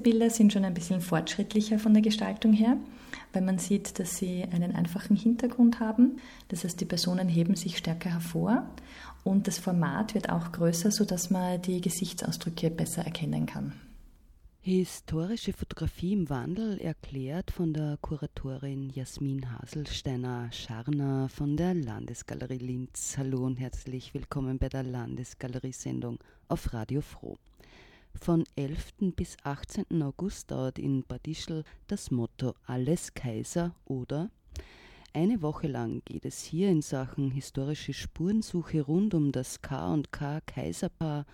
Bilder sind schon ein bisschen fortschrittlicher von der Gestaltung her, weil man sieht, dass sie einen einfachen Hintergrund haben. Das heißt, die Personen heben sich stärker hervor und das Format wird auch größer, sodass man die Gesichtsausdrücke besser erkennen kann. Historische Fotografie im Wandel erklärt von der Kuratorin Jasmin Haselsteiner-Scharner von der Landesgalerie Linz. Hallo und herzlich willkommen bei der Landesgalerie-Sendung auf Radio Froh. Von 11. bis 18. August dauert in Bad Ischl das Motto Alles Kaiser oder eine Woche lang geht es hier in Sachen historische Spurensuche rund um das K&K Kaiserpaar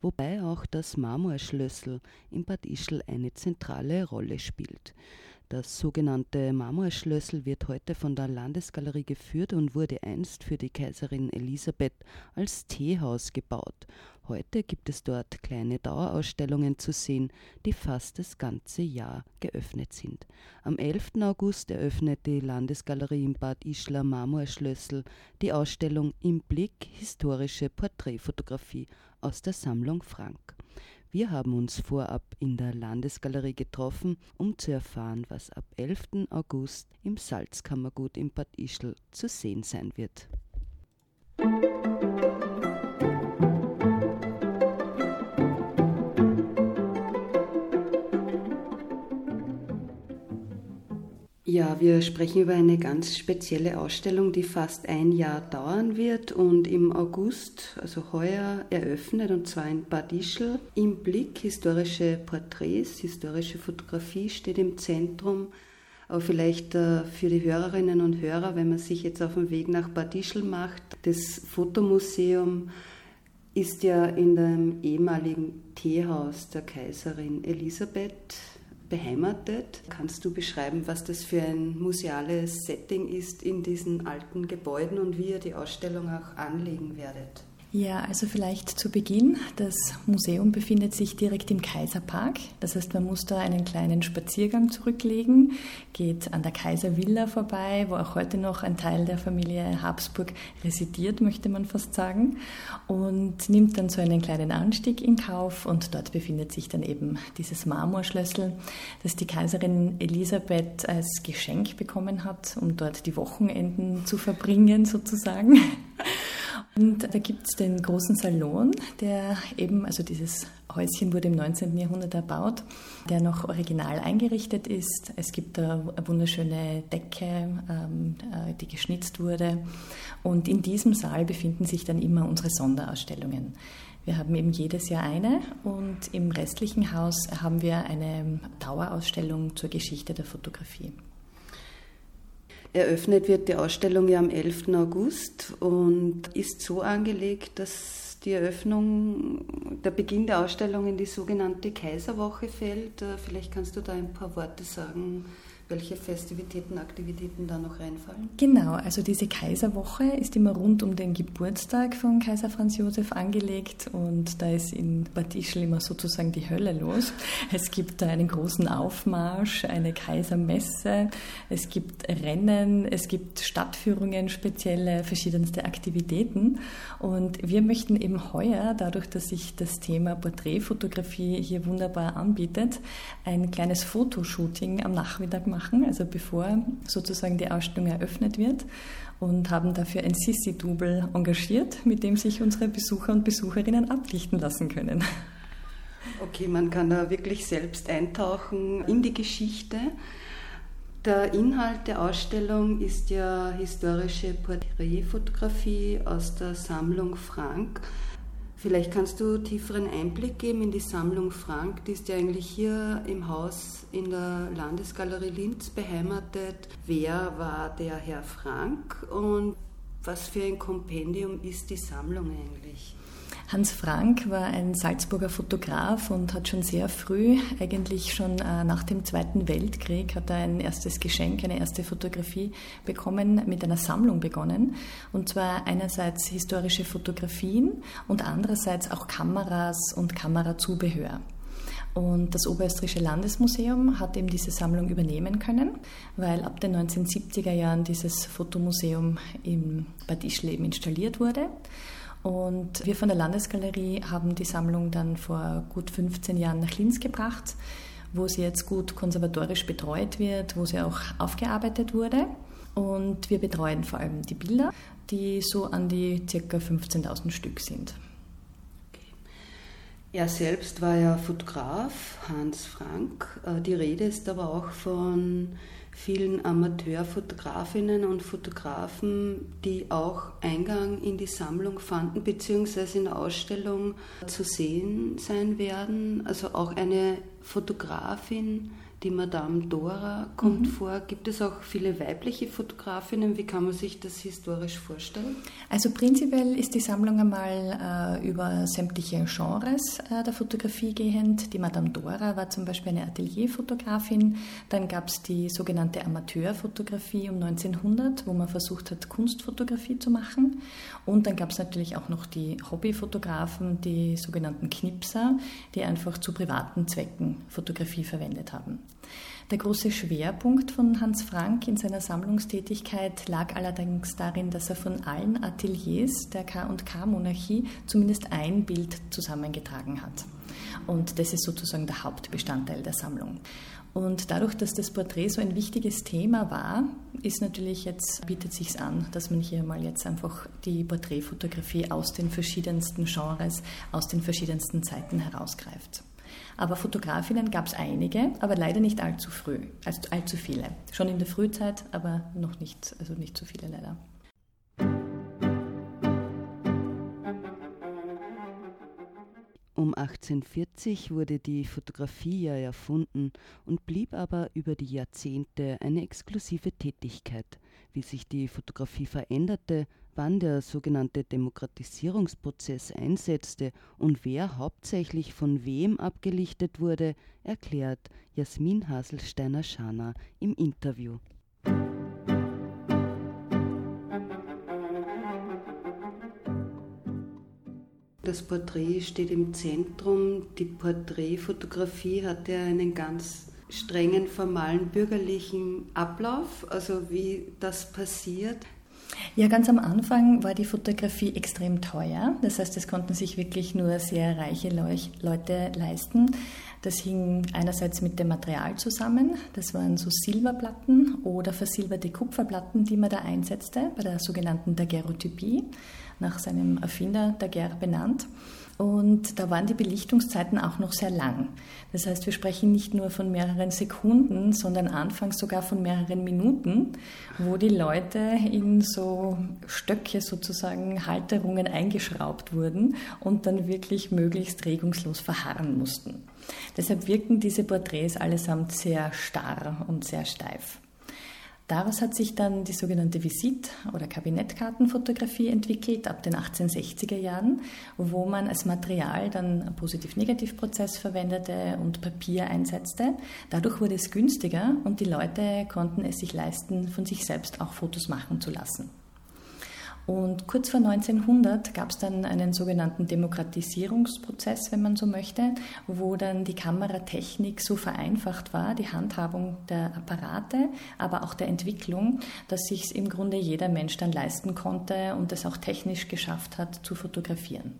wobei auch das Marmorschlössel in Bad Ischl eine zentrale Rolle spielt. Das sogenannte Marmorschlössel wird heute von der Landesgalerie geführt und wurde einst für die Kaiserin Elisabeth als Teehaus gebaut. Heute gibt es dort kleine Dauerausstellungen zu sehen, die fast das ganze Jahr geöffnet sind. Am 11. August eröffnet die Landesgalerie in Bad Ischler Marmorschlössel die Ausstellung Im Blick historische Porträtfotografie aus der Sammlung Frank. Wir haben uns vorab in der Landesgalerie getroffen, um zu erfahren, was ab 11. August im Salzkammergut in Bad Ischl zu sehen sein wird. Ja, wir sprechen über eine ganz spezielle Ausstellung, die fast ein Jahr dauern wird und im August, also heuer, eröffnet und zwar in Bad Ischl. Im Blick historische Porträts, historische Fotografie steht im Zentrum. Aber vielleicht äh, für die Hörerinnen und Hörer, wenn man sich jetzt auf den Weg nach Bad Ischl macht, das Fotomuseum ist ja in dem ehemaligen Teehaus der Kaiserin Elisabeth beheimatet. Kannst du beschreiben, was das für ein museales Setting ist in diesen alten Gebäuden und wie ihr die Ausstellung auch anlegen werdet? Ja, also vielleicht zu Beginn. Das Museum befindet sich direkt im Kaiserpark. Das heißt, man muss da einen kleinen Spaziergang zurücklegen, geht an der Kaiservilla vorbei, wo auch heute noch ein Teil der Familie Habsburg residiert, möchte man fast sagen, und nimmt dann so einen kleinen Anstieg in Kauf. Und dort befindet sich dann eben dieses Marmorschlössel, das die Kaiserin Elisabeth als Geschenk bekommen hat, um dort die Wochenenden zu verbringen, sozusagen. Und da gibt es den großen Salon, der eben, also dieses Häuschen wurde im 19. Jahrhundert erbaut, der noch original eingerichtet ist. Es gibt da eine wunderschöne Decke, ähm, äh, die geschnitzt wurde. Und in diesem Saal befinden sich dann immer unsere Sonderausstellungen. Wir haben eben jedes Jahr eine und im restlichen Haus haben wir eine Dauerausstellung zur Geschichte der Fotografie. Eröffnet wird die Ausstellung ja am 11. August und ist so angelegt, dass die Eröffnung, der Beginn der Ausstellung in die sogenannte Kaiserwoche fällt. Äh, vielleicht kannst du da ein paar Worte sagen, welche Festivitäten, Aktivitäten da noch reinfallen? Genau, also diese Kaiserwoche ist immer rund um den Geburtstag von Kaiser Franz Josef angelegt und da ist in Bad Ischl immer sozusagen die Hölle los. Es gibt da einen großen Aufmarsch, eine Kaisermesse, es gibt Rennen, es gibt Stadtführungen, spezielle verschiedenste Aktivitäten und wir möchten eben heuer, dadurch, dass sich das Thema Porträtfotografie hier wunderbar anbietet, ein kleines Fotoshooting am Nachmittag machen machen, also bevor sozusagen die Ausstellung eröffnet wird und haben dafür ein Sissi-Double engagiert, mit dem sich unsere Besucher und Besucherinnen ablichten lassen können. Okay, man kann da wirklich selbst eintauchen in die Geschichte. Der Inhalt der Ausstellung ist ja historische Porträtfotografie aus der Sammlung Frank. Vielleicht kannst du tieferen Einblick geben in die Sammlung Frank. Die ist ja eigentlich hier im Haus in der Landesgalerie Linz beheimatet. Wer war der Herr Frank und was für ein Kompendium ist die Sammlung eigentlich? Hans Frank war ein Salzburger Fotograf und hat schon sehr früh, eigentlich schon äh, nach dem Zweiten Weltkrieg, hat er ein erstes Geschenk, eine erste Fotografie bekommen, mit einer Sammlung begonnen. Und zwar einerseits historische Fotografien und andererseits auch Kameras und Kamerazubehör. Und das Oberösterreichische Landesmuseum hat eben diese Sammlung übernehmen können, weil ab den 1970er Jahren dieses Fotomuseum in Bad Ischl eben installiert wurde. Und wir von der Landesgalerie haben die Sammlung dann vor gut 15 Jahren nach Linz gebracht wo sie jetzt gut konservatorisch betreut wird, wo sie auch aufgearbeitet wurde. Und wir betreuen vor allem die Bilder, die so an die ca. 15.000 Stück sind. Er selbst war ja Fotograf, Hans Frank. Äh, die Rede ist aber auch von vielen Amateurfotografinnen und Fotografen, die auch Eingang in die Sammlung fanden, beziehungsweise in der Ausstellung zu sehen sein werden. Also auch eine Fotografin, die Madame Dora kommt mhm. vor. Gibt es auch viele weibliche Fotografinnen? Wie kann man sich das historisch vorstellen? Also prinzipiell ist die Sammlung einmal äh, über sämtliche Genres äh, der Fotografie gehend. Die Madame Dora war zum Beispiel eine Atelierfotografin. Dann gab es die sogenannte Amateurfotografie um 1900, wo man versucht hat, Kunstfotografie zu machen. Und dann gab es natürlich auch noch die Hobbyfotografen, die sogenannten Knipser, die einfach zu privaten Zwecken Fotografie verwendet haben. Der große Schwerpunkt von Hans Frank in seiner Sammlungstätigkeit lag allerdings darin, dass er von allen Ateliers der K&K-Monarchie zumindest ein Bild zusammengetragen hat. Und das ist sozusagen der Hauptbestandteil der Sammlung. Und dadurch, dass das Porträt so ein wichtiges Thema war, ist natürlich jetzt, bietet sich an, dass man hier mal jetzt einfach die Porträtfotografie aus den verschiedensten Genres, aus den verschiedensten Zeiten herausgreift. Aber Fotografinnen gab es einige, aber leider nicht allzu früh, also allzu viele. Schon in der Frühzeit, aber noch nicht, also nicht so viele leider. Um 1840 wurde die Fotografie ja erfunden und blieb aber über die Jahrzehnte eine exklusive Tätigkeit. Wie sich die Fotografie veränderte, wann der sogenannte Demokratisierungsprozess einsetzte und wer hauptsächlich von wem abgelichtet wurde, erklärt Jasmin Haselsteiner-Schana im Interview. Das Porträt steht im Zentrum. Die Porträtfotografie hatte einen ganz strengen formalen bürgerlichen Ablauf, also wie das passiert. Ja, ganz am Anfang war die Fotografie extrem teuer. Das heißt, es konnten sich wirklich nur sehr reiche Leute leisten. Das hing einerseits mit dem Material zusammen. Das waren so Silberplatten oder versilberte Kupferplatten, die man da einsetzte, bei der sogenannten Daguerreotypie, nach seinem Erfinder Daguerre benannt. Und da waren die Belichtungszeiten auch noch sehr lang. Das heißt, wir sprechen nicht nur von mehreren Sekunden, sondern anfangs sogar von mehreren Minuten, wo die Leute in so Stöcke sozusagen Halterungen eingeschraubt wurden und dann wirklich möglichst regungslos verharren mussten. Deshalb wirken diese Porträts allesamt sehr starr und sehr steif. Daraus hat sich dann die sogenannte Visit- oder Kabinettkartenfotografie entwickelt ab den 1860er Jahren, wo man als Material dann Positiv-Negativ-Prozess verwendete und Papier einsetzte. Dadurch wurde es günstiger und die Leute konnten es sich leisten, von sich selbst auch Fotos machen zu lassen. Und kurz vor 1900 gab es dann einen sogenannten Demokratisierungsprozess, wenn man so möchte, wo dann die Kameratechnik so vereinfacht war, die Handhabung der Apparate, aber auch der Entwicklung, dass sich im Grunde jeder Mensch dann leisten konnte und es auch technisch geschafft hat, zu fotografieren.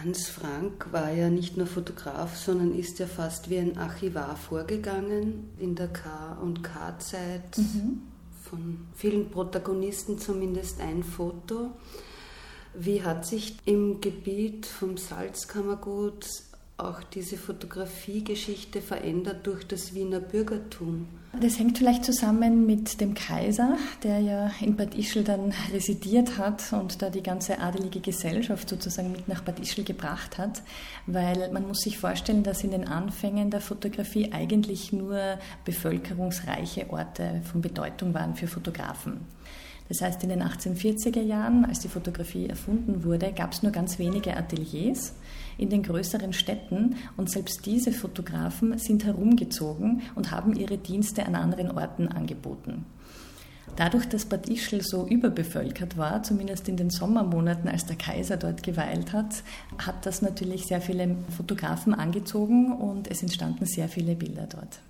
Hans Frank war ja nicht nur Fotograf, sondern ist ja fast wie ein Archivar vorgegangen in der K- und K-Zeit. Mhm von vielen Protagonisten zumindest ein Foto. Wie hat sich im Gebiet vom Salzkammergut auch diese Fotografiegeschichte verändert durch das Wiener Bürgertum? Das hängt vielleicht zusammen mit dem Kaiser, der ja in Bad Ischl dann residiert hat und da die ganze adelige Gesellschaft sozusagen mit nach Bad Ischl gebracht hat, weil man muss sich vorstellen, dass in den Anfängen der Fotografie eigentlich nur bevölkerungsreiche Orte von Bedeutung waren für Fotografen. Das heißt, in den 1840er Jahren, als die Fotografie erfunden wurde, gab es nur ganz wenige Ateliers in den größeren Städten und selbst diese Fotografen sind herumgezogen und haben ihre Dienste an anderen Orten angeboten. Dadurch, dass Bad Ischl so überbevölkert war, zumindest in den Sommermonaten, als der Kaiser dort geweilt hat, hat das natürlich sehr viele Fotografen angezogen und es entstanden sehr viele Bilder dort.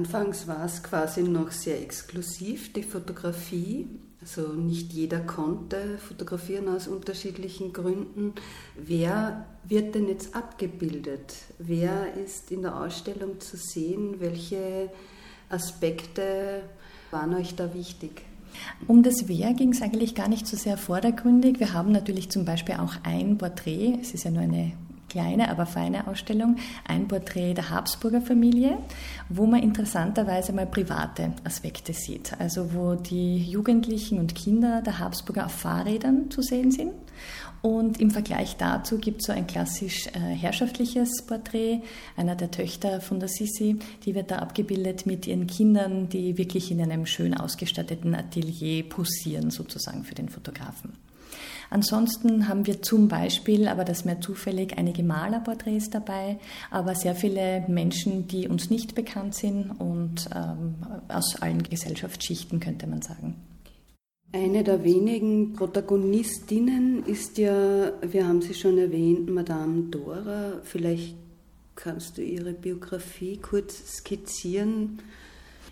Anfangs war es quasi noch sehr exklusiv, die Fotografie. Also nicht jeder konnte fotografieren aus unterschiedlichen Gründen. Wer wird denn jetzt abgebildet? Wer ist in der Ausstellung zu sehen? Welche Aspekte waren euch da wichtig? Um das Wer ging es eigentlich gar nicht so sehr vordergründig. Wir haben natürlich zum Beispiel auch ein Porträt, es ist ja nur eine kleine, aber feine Ausstellung, ein Porträt der Habsburger Familie, wo man interessanterweise mal private Aspekte sieht. Also wo die Jugendlichen und Kinder der Habsburger auf Fahrrädern zu sehen sind. Und im Vergleich dazu gibt es so ein klassisch äh, herrschaftliches Porträt einer der Töchter von der Sissi. Die wird da abgebildet mit ihren Kindern, die wirklich in einem schön ausgestatteten Atelier posieren, sozusagen für den Fotografen. Ansonsten haben wir zum Beispiel, aber das mehr zufällig, einige Malerporträts dabei, aber sehr viele Menschen, die uns nicht bekannt sind und ähm, aus allen Gesellschaftsschichten, könnte man sagen. Eine der wenigen Protagonistinnen ist ja, wir haben sie schon erwähnt, Madame Dora. Vielleicht kannst du ihre Biografie kurz skizzieren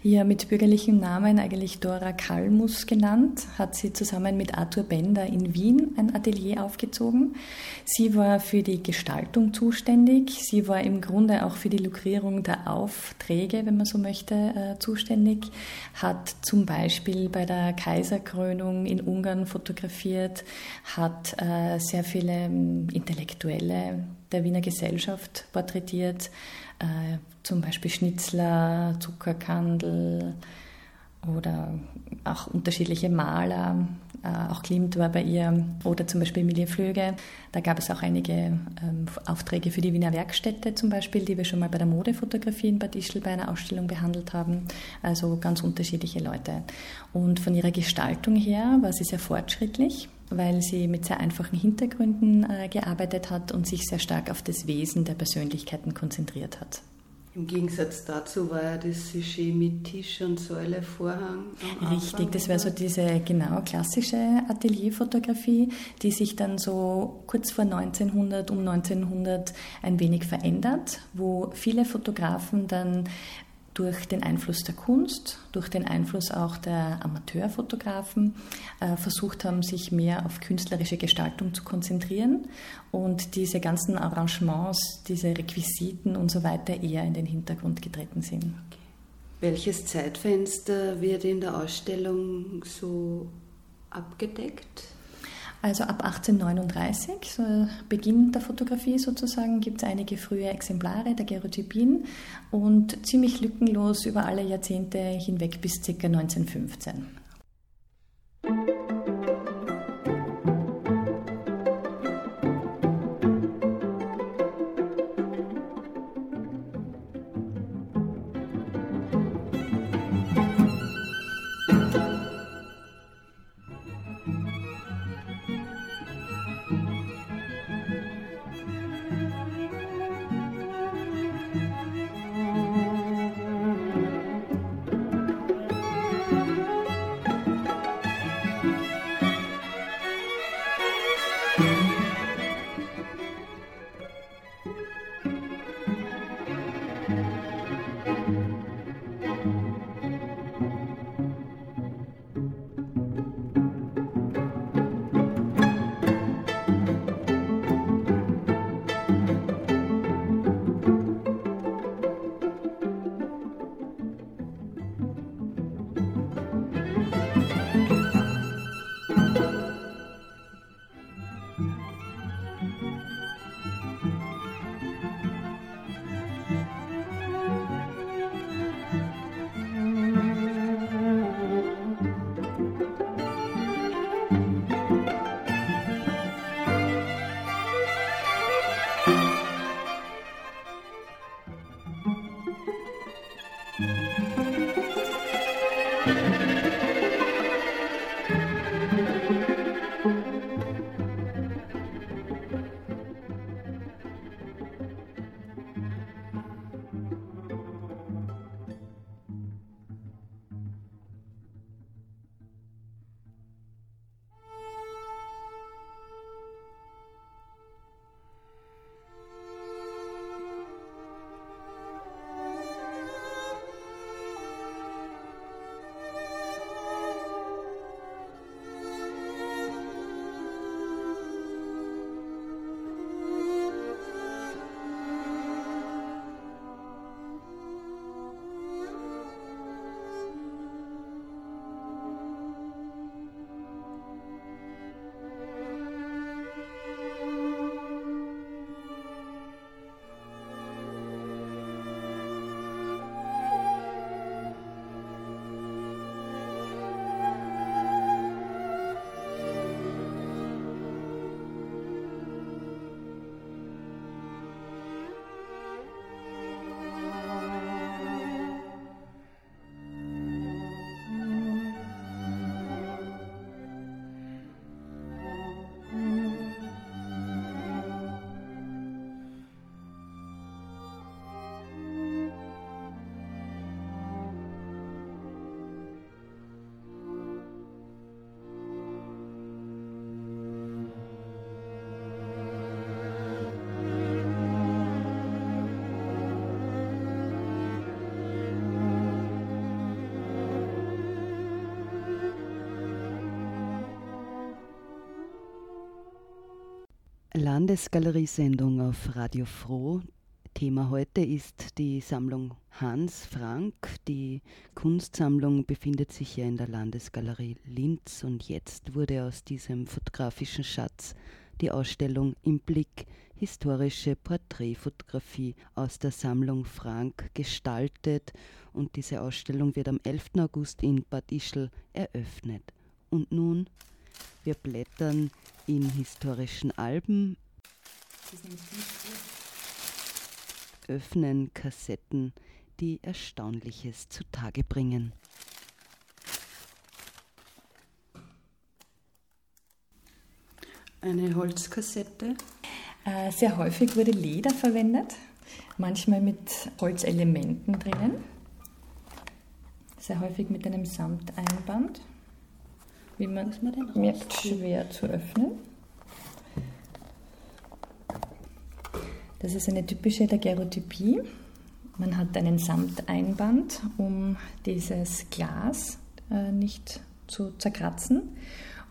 ja, mit bürgerlichem Namen eigentlich Dora Kalmus genannt, hat sie zusammen mit Arthur Bender in Wien ein Atelier aufgezogen. Sie war für die Gestaltung zuständig. Sie war im Grunde auch für die Lukrierung der Aufträge, wenn man so möchte, äh, zuständig. Hat zum Beispiel bei der Kaiserkrönung in Ungarn fotografiert, hat äh, sehr viele ähm, Intellektuelle der Wiener Gesellschaft porträtiert äh, zum Beispiel Schnitzler, Zuckerkandel oder auch unterschiedliche Maler. Äh, auch Klimt war bei ihr oder zum Beispiel Emilie Flöge. Da gab es auch einige ähm, Aufträge für die Wiener Werkstätte zum Beispiel, die wir schon mal bei der Modefotografie in Bad Ischl bei einer Ausstellung behandelt haben. Also ganz unterschiedliche Leute. Und von ihrer Gestaltung her war sie sehr fortschrittlich weil sie mit sehr einfachen Hintergründen äh, gearbeitet hat und sich sehr stark auf das Wesen der Persönlichkeiten konzentriert hat. Im Gegensatz dazu war ja das Sujet mit Tisch und Säule, Vorhang. Richtig, das wäre so diese genau klassische Atelierfotografie, die sich dann so kurz vor 1900, um 1900 ein wenig verändert, wo viele Fotografen dann durch den Einfluss der Kunst, durch den Einfluss auch der Amateurfotografen äh, versucht haben, sich mehr auf künstlerische Gestaltung zu konzentrieren und diese ganzen Arrangements, diese Requisiten und so weiter eher in den Hintergrund getreten sind. Welches Zeitfenster wird in der Ausstellung so abgedeckt? Also ab 1839, so Beginn der Fotografie sozusagen, gibt es einige frühe Exemplare der Gerotypien und ziemlich lückenlos über alle Jahrzehnte hinweg bis ca. 1915. Landesgalerie-Sendung auf Radio Froh. Thema heute ist die Sammlung Hans Frank. Die Kunstsammlung befindet sich ja in der Landesgalerie Linz und jetzt wurde aus diesem fotografischen Schatz die Ausstellung im Blick historische Porträtfotografie aus der Sammlung Frank gestaltet und diese Ausstellung wird am 11. August in Bad Ischl eröffnet. Und nun, wir blättern in historischen Alben, öffnen Kassetten, die Erstaunliches zutage bringen. Eine Holzkassette. Äh, sehr häufig wurde Leder verwendet, manchmal mit Holzelementen drinnen. Sehr häufig mit einem Samteinband. Wie man, man merkt, schwer zu öffnen. Das ist eine typische Daguerreotypie. Man hat einen Samteinband, um dieses Glas äh, nicht zu zerkratzen.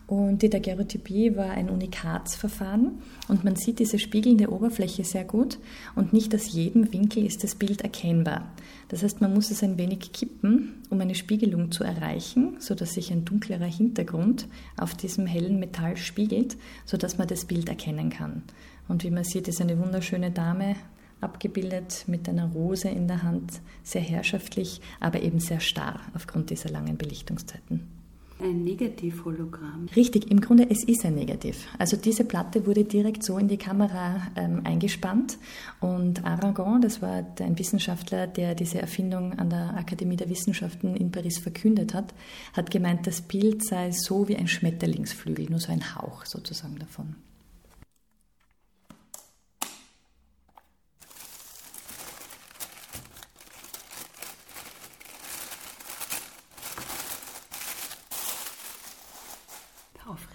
Und die Daguerreotypie war ein Unikatsverfahren und man sieht diese spiegelnde Oberfläche sehr gut und nicht aus jedem Winkel ist das Bild erkennbar. Das heißt, man muss es ein wenig kippen, um eine Spiegelung zu erreichen, sodass sich ein dunklerer Hintergrund auf diesem hellen Metall spiegelt, sodass man das Bild erkennen kann. Und wie man sieht, ist eine wunderschöne Dame abgebildet mit einer Rose in der Hand, sehr herrschaftlich, aber eben sehr starr aufgrund dieser langen Belichtungszeiten. Ein Negativ-Hologramm. Richtig, im Grunde es ist ein Negativ. Also diese Platte wurde direkt so in die Kamera ähm, eingespannt und Aragon, das war ein Wissenschaftler, der diese Erfindung an der Akademie der Wissenschaften in Paris verkündet hat, hat gemeint, das Bild sei so wie ein Schmetterlingsflügel, nur so ein Hauch sozusagen davon.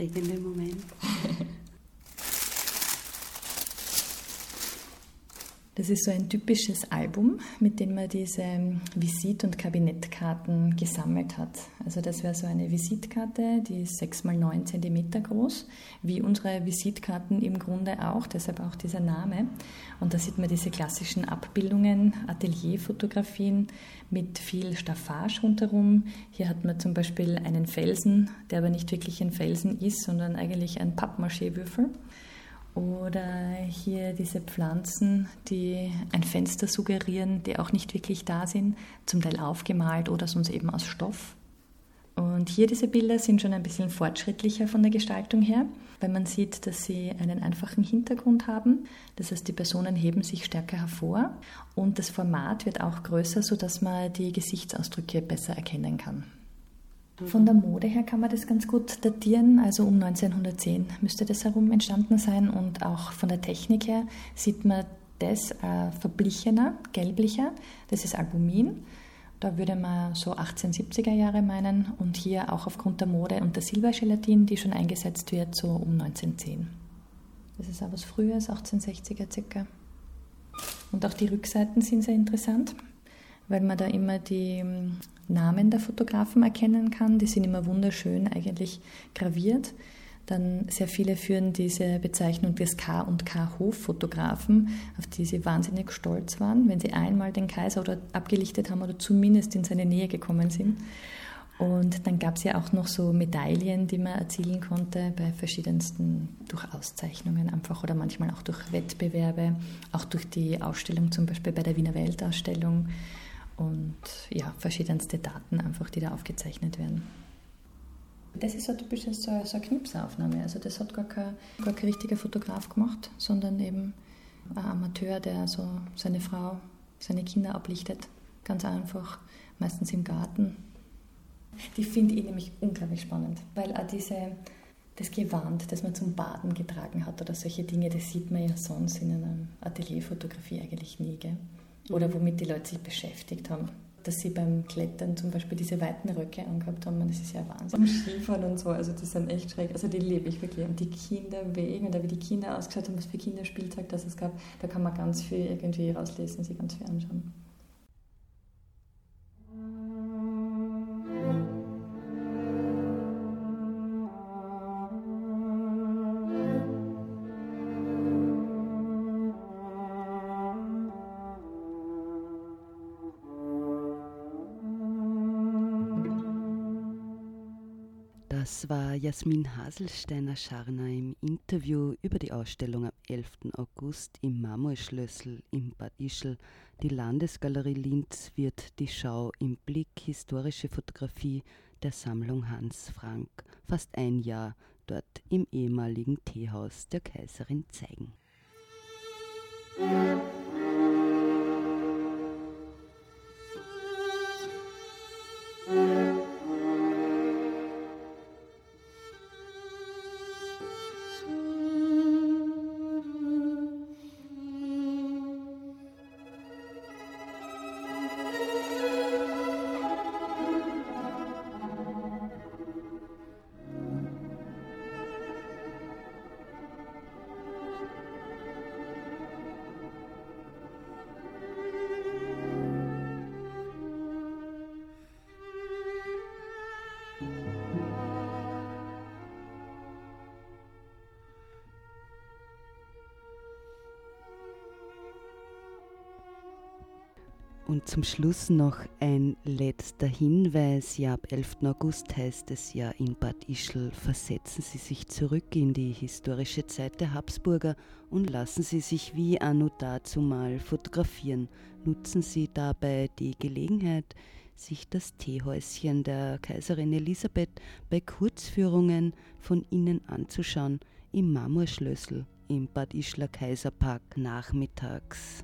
disfruten del momento. Das ist so ein typisches Album, mit dem man diese Visit- und Kabinettkarten gesammelt hat. Also das wäre so eine Visitkarte, die ist 6 mal 9 cm groß, wie unsere Visitkarten im Grunde auch, deshalb auch dieser Name. Und da sieht man diese klassischen Abbildungen, Atelierfotografien mit viel Staffage rundherum. Hier hat man zum Beispiel einen Felsen, der aber nicht wirklich ein Felsen ist, sondern eigentlich ein Pappmaché-Würfel. Oder hier diese Pflanzen, die ein Fenster suggerieren, die auch nicht wirklich da sind, zum Teil aufgemalt oder sonst eben aus Stoff. Und hier diese Bilder sind schon ein bisschen fortschrittlicher von der Gestaltung her, weil man sieht, dass sie einen einfachen Hintergrund haben. Das heißt, die Personen heben sich stärker hervor und das Format wird auch größer, sodass man die Gesichtsausdrücke besser erkennen kann. Von der Mode her kann man das ganz gut datieren, also um 1910 müsste das herum entstanden sein und auch von der Technik her sieht man das äh, verblichener, gelblicher, das ist Albumin. Da würde man so 1870er Jahre meinen und hier auch aufgrund der Mode und der Silbergelatin, die schon eingesetzt wird, so um 1910. Das ist auch was Frühes, 1860er circa. Und auch die Rückseiten sind sehr interessant, weil man da immer die Namen der Fotografen erkennen kann. Die sind immer wunderschön eigentlich graviert. Dann sehr viele führen diese Bezeichnung des K und K Hoffotografen, auf die sie wahnsinnig stolz waren, wenn sie einmal den Kaiser oder abgelichtet haben oder zumindest in seine Nähe gekommen sind. Und dann gab es ja auch noch so Medaillen, die man erzielen konnte bei verschiedensten durch Auszeichnungen einfach oder manchmal auch durch Wettbewerbe, auch durch die Ausstellung zum Beispiel bei der Wiener Weltausstellung und ja, verschiedenste Daten einfach, die da aufgezeichnet werden. Das ist so typisch so, eine Knipsaufnahme. Also das hat gar kein, gar kein richtiger Fotograf gemacht, sondern eben ein Amateur, der so seine Frau, seine Kinder ablichtet. Ganz einfach, meistens im Garten. Die finde ich nämlich unglaublich spannend, weil auch diese, das Gewand, das man zum Baden getragen hat oder solche Dinge, das sieht man ja sonst in einer Atelierfotografie eigentlich nie. Gell? Oder womit die Leute sich beschäftigt haben. Dass sie beim Klettern zum Beispiel diese weiten Röcke angehabt haben, das ist ja Wahnsinn. Und Skifahren und so, also die sind echt schräg. Also die liebe ich wirklich. Und die Kinderwege und wie die Kinder ausgeschaut haben, was für Kinderspielzeug das es gab, da kann man ganz viel irgendwie rauslesen, sich ganz viel anschauen. Jasmin Haselsteiner-Scharner im Interview über die Ausstellung am 11. August im Marmorschlössl im Bad Ischl. Die Landesgalerie Linz wird die Schau im Blick historische Fotografie der Sammlung Hans Frank fast ein Jahr dort im ehemaligen Teehaus der Kaiserin zeigen. Und zum Schluss noch ein letzter Hinweis. Ja, ab 11. August heißt es ja in Bad Ischl, versetzen Sie sich zurück in die historische Zeit der Habsburger und lassen Sie sich wie anno dazu mal fotografieren. Nutzen Sie dabei die Gelegenheit, sich das Teehäuschen der Kaiserin Elisabeth bei Kurzführungen von innen anzuschauen im Marmorschlössl im Bad Ischler Kaiserpark nachmittags.